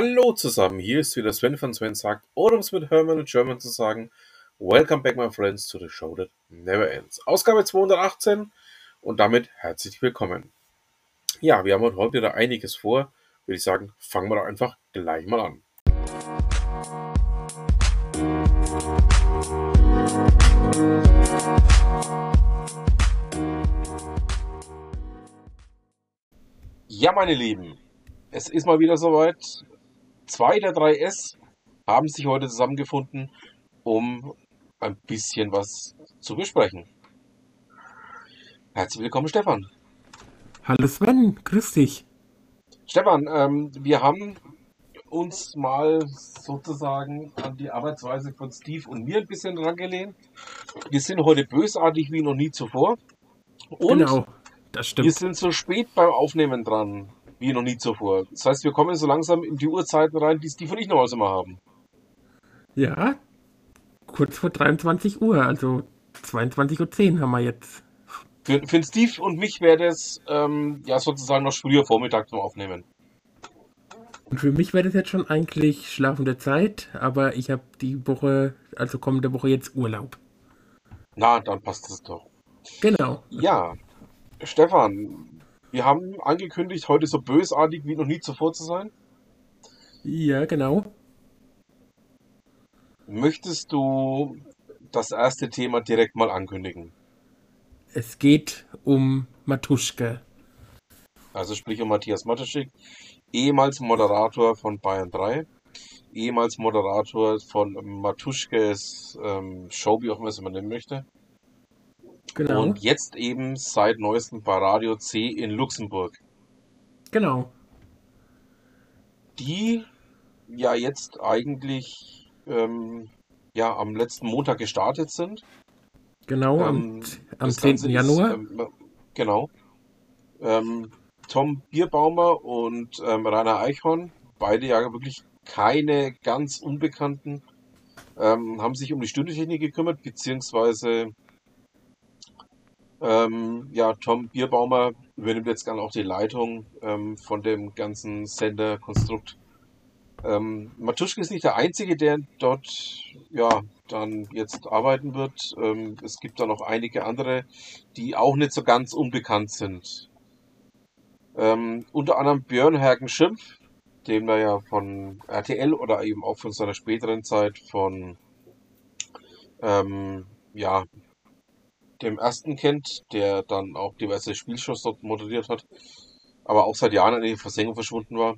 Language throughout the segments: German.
Hallo zusammen, hier ist wieder Sven von Sven sagt, oder um es mit Hermann und German zu sagen, Welcome back my friends to the show that never ends. Ausgabe 218 und damit herzlich willkommen. Ja, wir haben heute wieder einiges vor, würde ich sagen, fangen wir doch einfach gleich mal an. Ja, meine Lieben, es ist mal wieder soweit. Zwei der drei S haben sich heute zusammengefunden, um ein bisschen was zu besprechen. Herzlich willkommen, Stefan. Hallo Sven, grüß dich. Stefan, ähm, wir haben uns mal sozusagen an die Arbeitsweise von Steve und mir ein bisschen rangelehnt. Wir sind heute bösartig wie noch nie zuvor. Und genau, das stimmt. wir sind so spät beim Aufnehmen dran wie noch nie zuvor. Das heißt, wir kommen so langsam in die Uhrzeiten rein, die Steve und ich noch immer haben. Ja, kurz vor 23 Uhr, also 22.10 Uhr haben wir jetzt. Für, für Steve und mich wäre das ähm, ja sozusagen noch früher Vormittag zum Aufnehmen. Und für mich wäre das jetzt schon eigentlich schlafende Zeit, aber ich habe die Woche, also kommende Woche jetzt Urlaub. Na, dann passt es doch. Genau. Ja, Stefan, wir haben angekündigt, heute so bösartig wie noch nie zuvor zu sein. Ja, genau. Möchtest du das erste Thema direkt mal ankündigen? Es geht um Matuschke. Also sprich um Matthias Matuschik, ehemals Moderator von Bayern 3, ehemals Moderator von Matuschkes ähm, Show, wie auch immer es man nennen möchte. Genau. Und jetzt eben seit neuestem bei Radio C in Luxemburg. Genau. Die ja jetzt eigentlich ähm, ja am letzten Montag gestartet sind. Genau, am, Ähm, am das 10. Ganze ist, Januar. ähm, genau. Ähm, Tom Bierbaumer und ähm, Rainer Eichhorn, beide ja wirklich keine ganz Unbekannten, ähm, haben sich um die Studiotechnik gekümmert, beziehungsweise ähm, ja, Tom Bierbaumer übernimmt jetzt dann auch die Leitung ähm, von dem ganzen Senderkonstrukt. Ähm, Matuschke ist nicht der Einzige, der dort ja dann jetzt arbeiten wird. Ähm, es gibt da noch einige andere, die auch nicht so ganz unbekannt sind. Ähm, unter anderem Björn Hergen Schimpf, den wir ja von RTL oder eben auch von seiner späteren Zeit von ähm, ja, dem ersten kennt, der dann auch diverse Spielshows dort moderiert hat, aber auch seit Jahren in die Versenkung verschwunden war.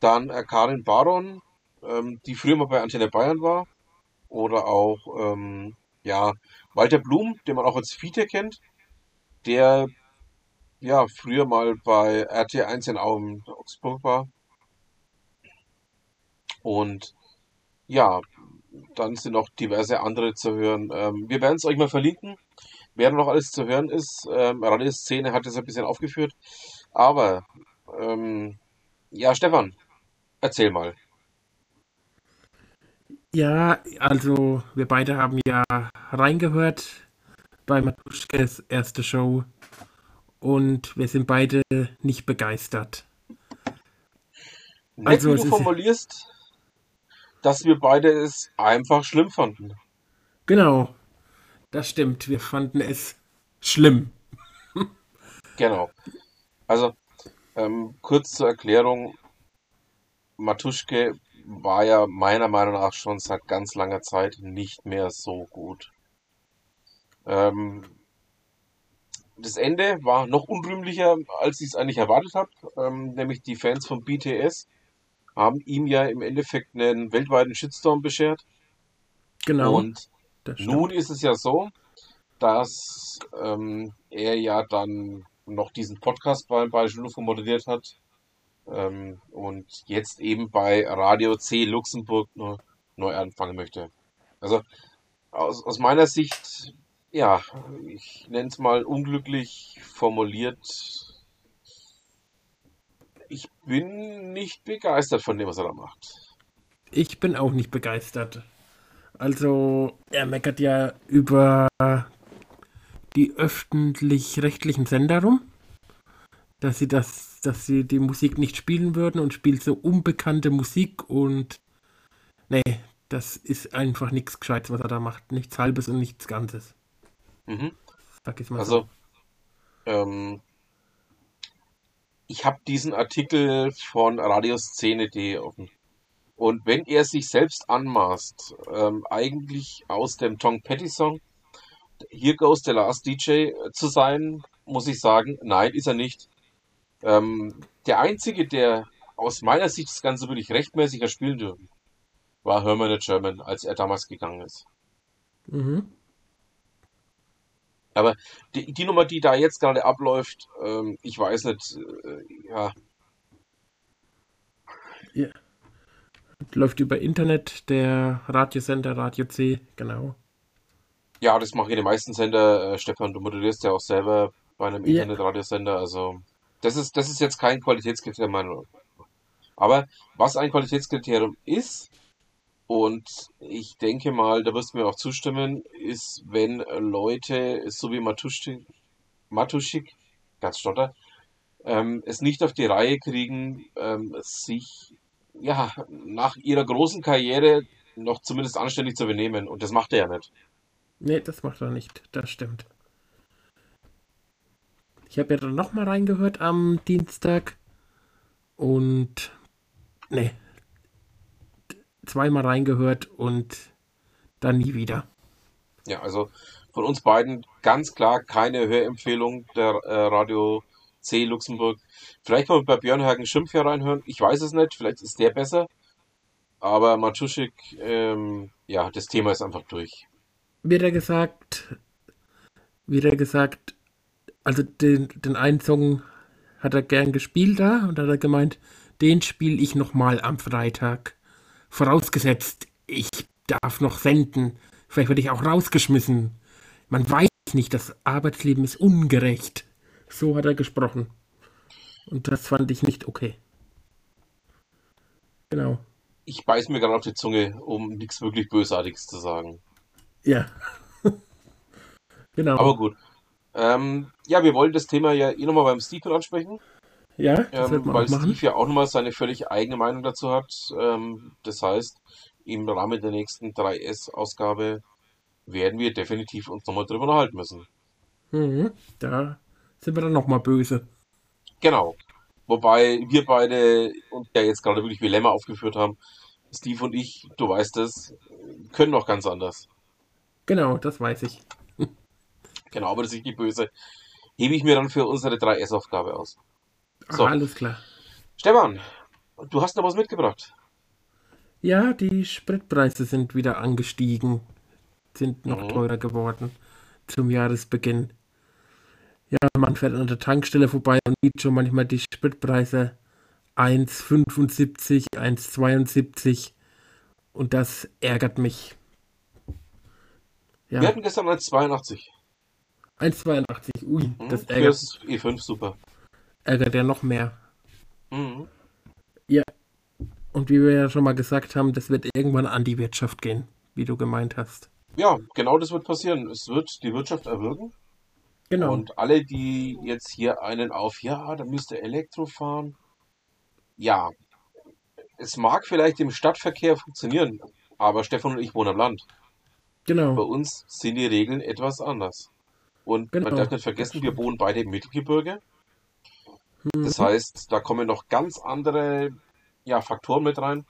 Dann äh, Karin Baron, ähm, die früher mal bei Antenne Bayern war. Oder auch, ähm, ja, Walter Blum, den man auch als Fiete kennt, der ja früher mal bei RT1 in Aum Augsburg war. Und ja, dann sind noch diverse andere zu hören. Ähm, wir werden es euch mal verlinken, wer noch alles zu hören ist. Ähm, Radioszene hat es ein bisschen aufgeführt. Aber, ähm, ja, Stefan, erzähl mal. Ja, also wir beide haben ja reingehört bei Matuschkes erste Show und wir sind beide nicht begeistert. Nett, Also du formulierst, dass wir beide es einfach schlimm fanden. genau, das stimmt. Wir fanden es schlimm. Genau. Also, ähm, kurz zur Erklärung. Matuschke war ja meiner Meinung nach schon seit ganz langer Zeit nicht mehr so gut. Ähm, das Ende war noch unrühmlicher, als ich es eigentlich erwartet habe. Ähm, nämlich die Fans von BTS haben ihm ja im Endeffekt einen weltweiten Shitstorm beschert. Genau, Und nun ist es ja so, dass ähm, er ja dann noch diesen Podcast bei Bayerischen Rundfunk moderiert hat ähm, und jetzt eben bei Radio C Luxemburg neu, neu anfangen möchte. Also aus, aus meiner Sicht, ja, ich nenne es mal unglücklich formuliert. Ich bin nicht begeistert von dem, was er da macht. Ich bin auch nicht begeistert. Also, er meckert ja über die öffentlich-rechtlichen Sender rum, dass sie das dass sie die Musik nicht spielen würden und spielt so unbekannte Musik und nee, das ist einfach nichts Gescheites, was er da macht. Nichts Halbes und nichts Ganzes. Mhm. Sag ich mal Also, so. ähm, ich habe diesen Artikel von Radioszene.de offen. Und wenn er sich selbst anmaßt, ähm, eigentlich aus dem Tom Petty Song Here Goes the Last DJ zu sein, muss ich sagen, nein, ist er nicht. Ähm, der einzige, der aus meiner Sicht das Ganze wirklich rechtmäßig hat spielen dürfen, war Herman the German, als er damals gegangen ist. Mhm. Aber die, die Nummer, die da jetzt gerade abläuft, ähm, ich weiß nicht, äh, ja, Ja. Läuft über Internet, der Radiosender Radio C, genau. ja, das machen ja die meisten Sender. Äh, Stefan, du moderierst ja auch selber bei einem Ja. Internetradiosender, also das ist, das ist jetzt kein Qualitätskriterium, meiner Meinung nach. Aber was ein Qualitätskriterium ist, und ich denke mal, da wirst du mir auch zustimmen, ist, wenn Leute, so wie Matuschik, Matuschik, ganz stotter, ähm, es nicht auf die Reihe kriegen, ähm, sich ja nach ihrer großen Karriere noch zumindest anständig zu benehmen. Und das macht er ja nicht. Nee, das macht er nicht, das stimmt. Ich habe ja dann nochmal reingehört am Dienstag und nee, zweimal reingehört und dann nie wieder. Ja, also von uns beiden ganz klar keine Hörempfehlung der äh, Radio C Luxemburg. Vielleicht kann man bei Björn Hagen Schimpf hier reinhören. Ich weiß es nicht, vielleicht ist der besser. Aber Matuschik, ähm, ja, das Thema ist einfach durch. Wird er gesagt, wird er gesagt, also den, den einen Song hat er gern gespielt da und hat er gemeint, den spiele ich nochmal am Freitag. Vorausgesetzt, ich darf noch senden. Vielleicht werde ich auch rausgeschmissen. Man weiß nicht, das Arbeitsleben ist ungerecht. So hat er gesprochen. Und das fand ich nicht okay. Genau. Ich beiß mir gerade auf die Zunge, um nichts wirklich Bösartiges zu sagen. Ja. genau. Aber gut. Ähm, ja, wir wollen das Thema ja eh nochmal beim Steve ansprechen. ja, ähm, weil auch machen. Steve ja auch nochmal seine völlig eigene Meinung dazu hat. Ähm, das heißt, im Rahmen der nächsten 3S-Ausgabe werden wir definitiv uns nochmal drüber unterhalten müssen. Mhm. Da sind wir dann nochmal böse. Genau. Wobei wir beide uns ja jetzt gerade wirklich wie Lämmer aufgeführt haben. Steve und ich, du weißt es, können noch ganz anders. Genau, das weiß ich. Genau, aber das ist nicht böse. Hebe ich mir dann für unsere 3S-Aufgabe aus. So. Ah, alles klar. Stefan, du hast noch was mitgebracht. Ja, die Spritpreise sind wieder angestiegen, sind noch Mhm. teurer geworden zum Jahresbeginn. Ja, man fährt an der Tankstelle vorbei und sieht schon manchmal die Spritpreise 1,75, 1,72 und das ärgert mich. Wir Ja, hatten gestern 1,82. 1,82, ui, Mhm. das ärgert, das E5 super. ärgert ja noch mehr. Mhm. Ja, und wie wir ja schon mal gesagt haben, das wird irgendwann an die Wirtschaft gehen, wie du gemeint hast. Ja, genau das wird passieren. Es wird die Wirtschaft erwürgen. Genau, Und alle, die jetzt hier einen auf, ja, da müsste Elektro fahren. Ja, es mag vielleicht im Stadtverkehr funktionieren, aber Stefan und ich wohnen am Land. Bei genau, uns sind die Regeln etwas anders. Und man genau. darf nicht vergessen, wir wohnen beide im Mittelgebirge. Das Mhm. heißt, da kommen noch ganz andere ja, Faktoren mit rein,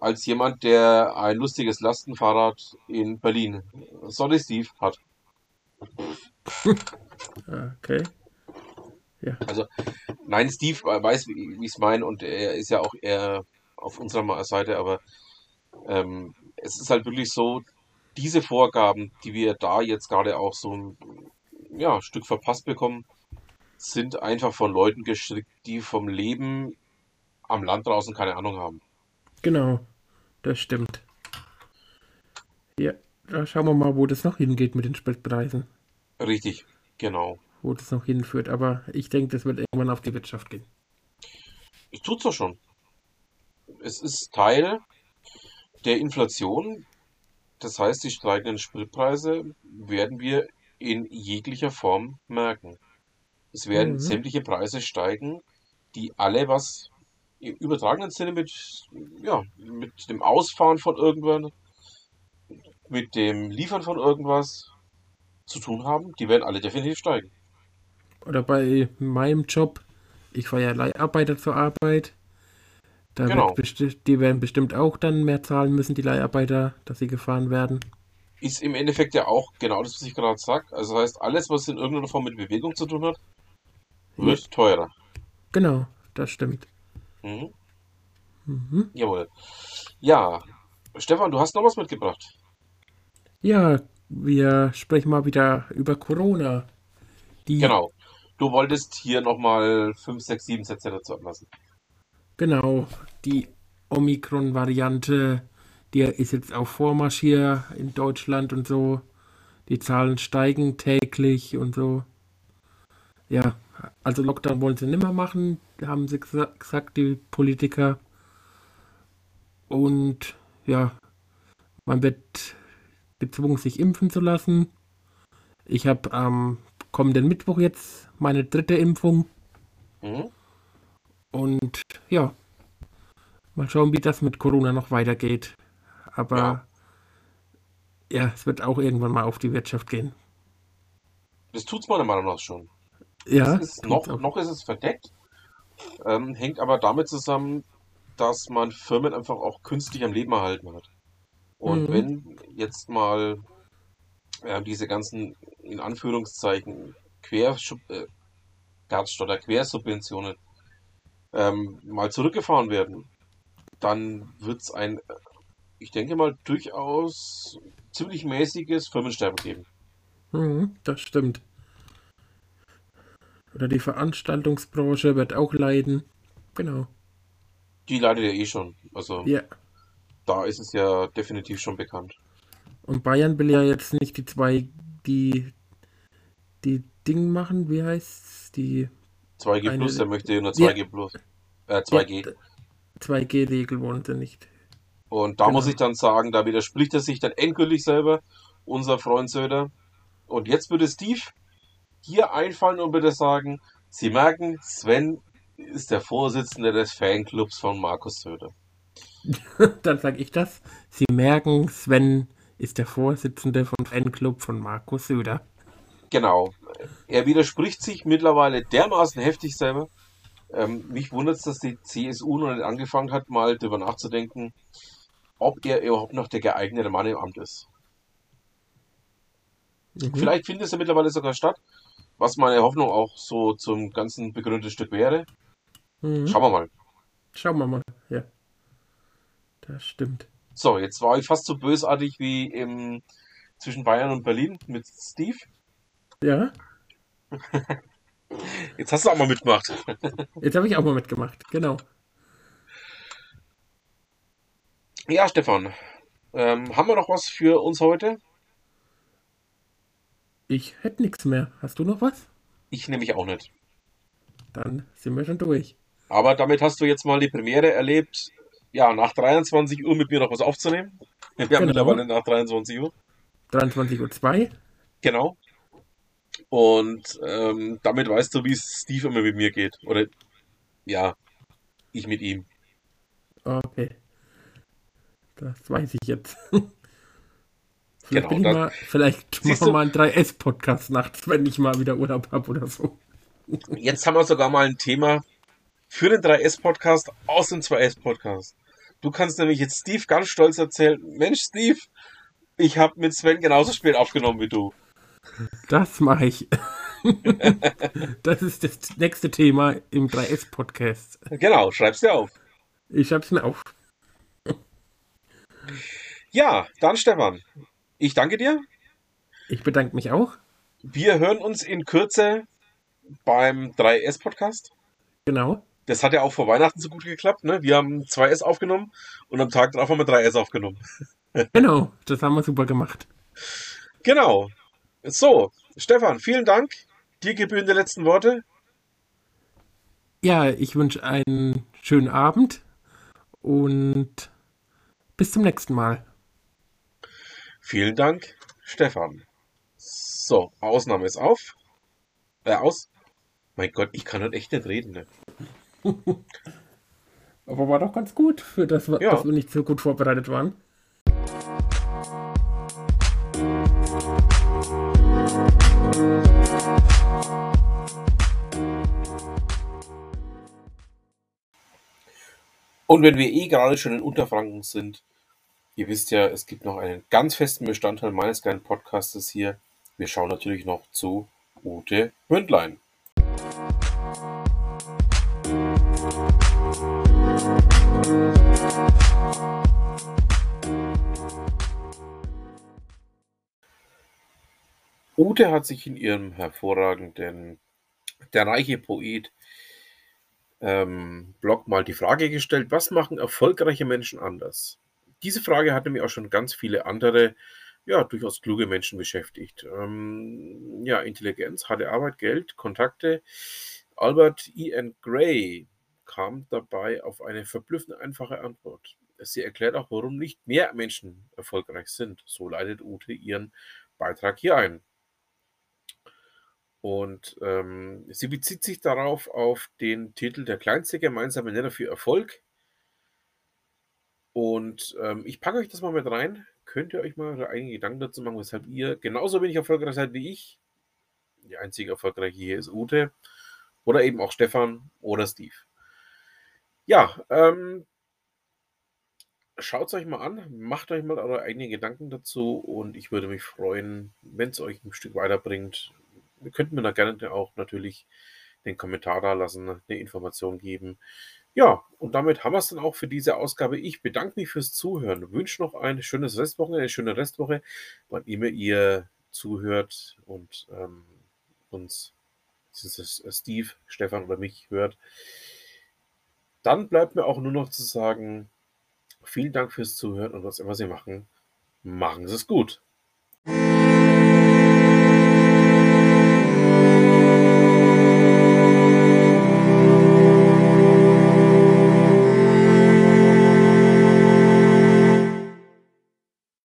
als jemand, der ein lustiges Lastenfahrrad in Berlin, sorry Steve, hat. Okay. Ja, Also, nein, Steve weiß, wie ich es meine, und er ist ja auch eher auf unserer Seite, aber ähm, es ist halt wirklich so, diese Vorgaben, die wir da jetzt gerade auch so ein ja, Stück verpasst bekommen, sind einfach von Leuten gestrickt, die vom Leben am Land draußen keine Ahnung haben. genau. Das stimmt. Ja, da schauen wir mal, wo das noch hingeht mit den Spritpreisen. Richtig, genau. Wo das noch hinführt. Aber ich denke, das wird irgendwann auf die Wirtschaft gehen. Es tut's doch schon. Es ist Teil der Inflation. Das heißt, die steigenden Spritpreise werden wir in jeglicher Form merken. Es werden Mhm. sämtliche Preise steigen, die alle was im übertragenen Sinne mit, ja, mit dem Ausfahren von irgendwann, mit dem Liefern von irgendwas zu tun haben, die werden alle definitiv steigen. Oder bei meinem Job, ich fahre ja Leiharbeiter zur Arbeit. Da Genau. die werden bestimmt auch dann mehr zahlen müssen, die Leiharbeiter, dass sie gefahren werden. Ist im Endeffekt ja auch genau das, was ich gerade sage. Also heißt, alles, was in irgendeiner Form mit Bewegung zu tun hat, wird teurer. Genau, das stimmt. Mhm. Mhm. Jawohl. Ja, Stefan, du hast noch was mitgebracht. Ja, wir sprechen mal wieder über Corona. Die, Genau. Du wolltest hier nochmal 5, 6, 7 Sätze dazu ablassen. Genau, die Omikron-Variante, die ist jetzt auch Vormarsch hier in Deutschland und so. Die Zahlen steigen täglich und so. Ja, also Lockdown wollen sie nimmer machen, haben sie gesa gesagt, die Politiker. Und ja, man wird gezwungen, sich impfen zu lassen. Ich habe am kommenden Mittwoch jetzt meine dritte Impfung. Mhm. Und ja, mal schauen, wie das mit Corona noch weitergeht. Aber Ja. ja, es wird auch irgendwann mal auf die Wirtschaft gehen. Das tut's meiner Meinung nach schon. Ja, Es ist noch, noch ist es verdeckt, ähm, hängt aber damit zusammen, dass man Firmen einfach auch künstlich am Leben erhalten hat. Und Mhm. wenn jetzt mal äh, diese ganzen, in Anführungszeichen, Quer, äh, Garzstotter, Quersubventionen ähm, mal zurückgefahren werden, dann wird's ein, äh, ich denke mal, durchaus ziemlich mäßiges Firmensterben geben. Mhm, das stimmt. Oder die Veranstaltungsbranche wird auch leiden. Genau. Die leidet ja eh schon. Also Ja. Da ist es ja definitiv schon bekannt. Und Bayern will ja jetzt nicht die zwei, die, die Ding machen, wie heißt's? Die 2G Eine- Plus, der möchte nur Ja. 2G Plus. Äh, 2G. Ja, 2G-Regel wollen sie nicht. Und da Genau. muss ich dann sagen, da widerspricht er sich dann endgültig selber, unser Freund Söder. Und jetzt würde Steve hier einfallen und würde sagen, Sie merken, Sven ist der Vorsitzende des Fanclubs von Markus Söder. Dann sage ich das. Sie merken, Sven ist der Vorsitzende vom Fanclub von Markus Söder. Genau. Er widerspricht sich mittlerweile dermaßen heftig selber. Ähm, mich wundert es, dass die CSU noch nicht angefangen hat, mal darüber nachzudenken, ob er überhaupt noch der geeignete Mann im Amt ist. Mhm. Vielleicht findet es ja mittlerweile sogar statt, was meine Hoffnung auch so zum ganzen begründeten Stück wäre. Mhm. Schauen wir mal. Schauen wir mal. Ja. Das stimmt. So, jetzt war ich fast so bösartig wie im, zwischen Bayern und Berlin mit Steve. Ja, Jetzt hast du auch mal mitgemacht. jetzt habe ich auch mal mitgemacht. Genau. Ja, Stefan, ähm, haben wir noch was für uns heute? Ich hätte nichts mehr. Hast du noch was? Ich nämlich auch nicht. Dann sind wir schon durch. Aber damit hast du jetzt mal die Premiere erlebt, ja, nach 23 Uhr mit mir noch was aufzunehmen. Wir haben Genau. mittlerweile nach 23 Uhr. 23.02 Uhr. Genau. Und ähm, damit weißt du, wie es Steve immer mit mir geht. Oder ja, ich mit ihm. Okay. Das weiß ich jetzt. Vielleicht, Genau, das- mal, vielleicht machen wir mal einen 3S-Podcast nachts, wenn ich mal wieder Urlaub habe oder so. Jetzt haben wir sogar mal ein Thema für den 3S-Podcast aus dem 2S-Podcast. Du kannst nämlich jetzt Steve ganz stolz erzählen, Mensch Steve, ich habe mit Sven genauso spät aufgenommen wie du. Das mache ich. das ist das nächste Thema im 3S-Podcast. Genau, schreib's dir auf. Ich schreibe es mir auf. Ja, dann Stefan, ich danke dir. Ich bedanke mich auch. Wir hören uns in Kürze beim 3S-Podcast. Genau. Das hat ja auch vor Weihnachten so gut geklappt. Ne? Wir haben 2S aufgenommen und am Tag darauf haben wir 3S aufgenommen. Genau. Das haben wir super gemacht. Genau. So, Stefan, vielen Dank. Dir gebühren die letzten Worte. Ja, ich wünsche einen schönen Abend und bis zum nächsten Mal. Vielen Dank, Stefan. So, Ausnahme ist auf. Äh, aus. Mein Gott, ich kann heute echt nicht reden. Ne? Aber war doch ganz gut, für das, Ja. dass wir nicht so gut vorbereitet waren. Und wenn wir eh gerade schon in Unterfranken sind, ihr wisst ja, es gibt noch einen ganz festen Bestandteil meines kleinen Podcastes hier. Wir schauen natürlich noch zu Ute Mündlein. Ute hat sich in ihrem hervorragenden Der reiche Poet ähm, Blog mal die Frage gestellt, was machen erfolgreiche Menschen anders? Diese Frage hat nämlich auch schon ganz viele andere, ja, durchaus kluge Menschen beschäftigt. Ähm, ja, Intelligenz, harte Arbeit, Geld, Kontakte. Albert E. N. Gray kam dabei auf eine verblüffend einfache Antwort. Sie erklärt auch, warum nicht mehr Menschen erfolgreich sind. So leitet Ute ihren Beitrag hier ein. Und ähm, sie bezieht sich darauf auf den Titel Der kleinste gemeinsame Nenner für Erfolg. Und ähm, ich packe euch das mal mit rein. Könnt ihr euch mal eure eigenen Gedanken dazu machen, weshalb ihr genauso wenig erfolgreich seid wie ich. Die einzige erfolgreiche hier ist Ute. Oder eben auch Stefan oder Steve. Ja, ähm, schaut es euch mal an, macht euch mal eure eigenen Gedanken dazu und ich würde mich freuen, wenn es euch ein Stück weiterbringt. Ihr könnt mir da gerne auch natürlich den Kommentar da lassen, eine Information geben. Ja, und damit haben wir es dann auch für diese Ausgabe. Ich bedanke mich fürs Zuhören, wünsche noch ein schönes Restwochenende, eine schöne Restwoche, wann immer ihr zuhört und ähm, uns, ist Steve, Stefan oder mich hört. Dann bleibt mir auch nur noch zu sagen, vielen Dank fürs Zuhören und was immer Sie machen, machen Sie es gut.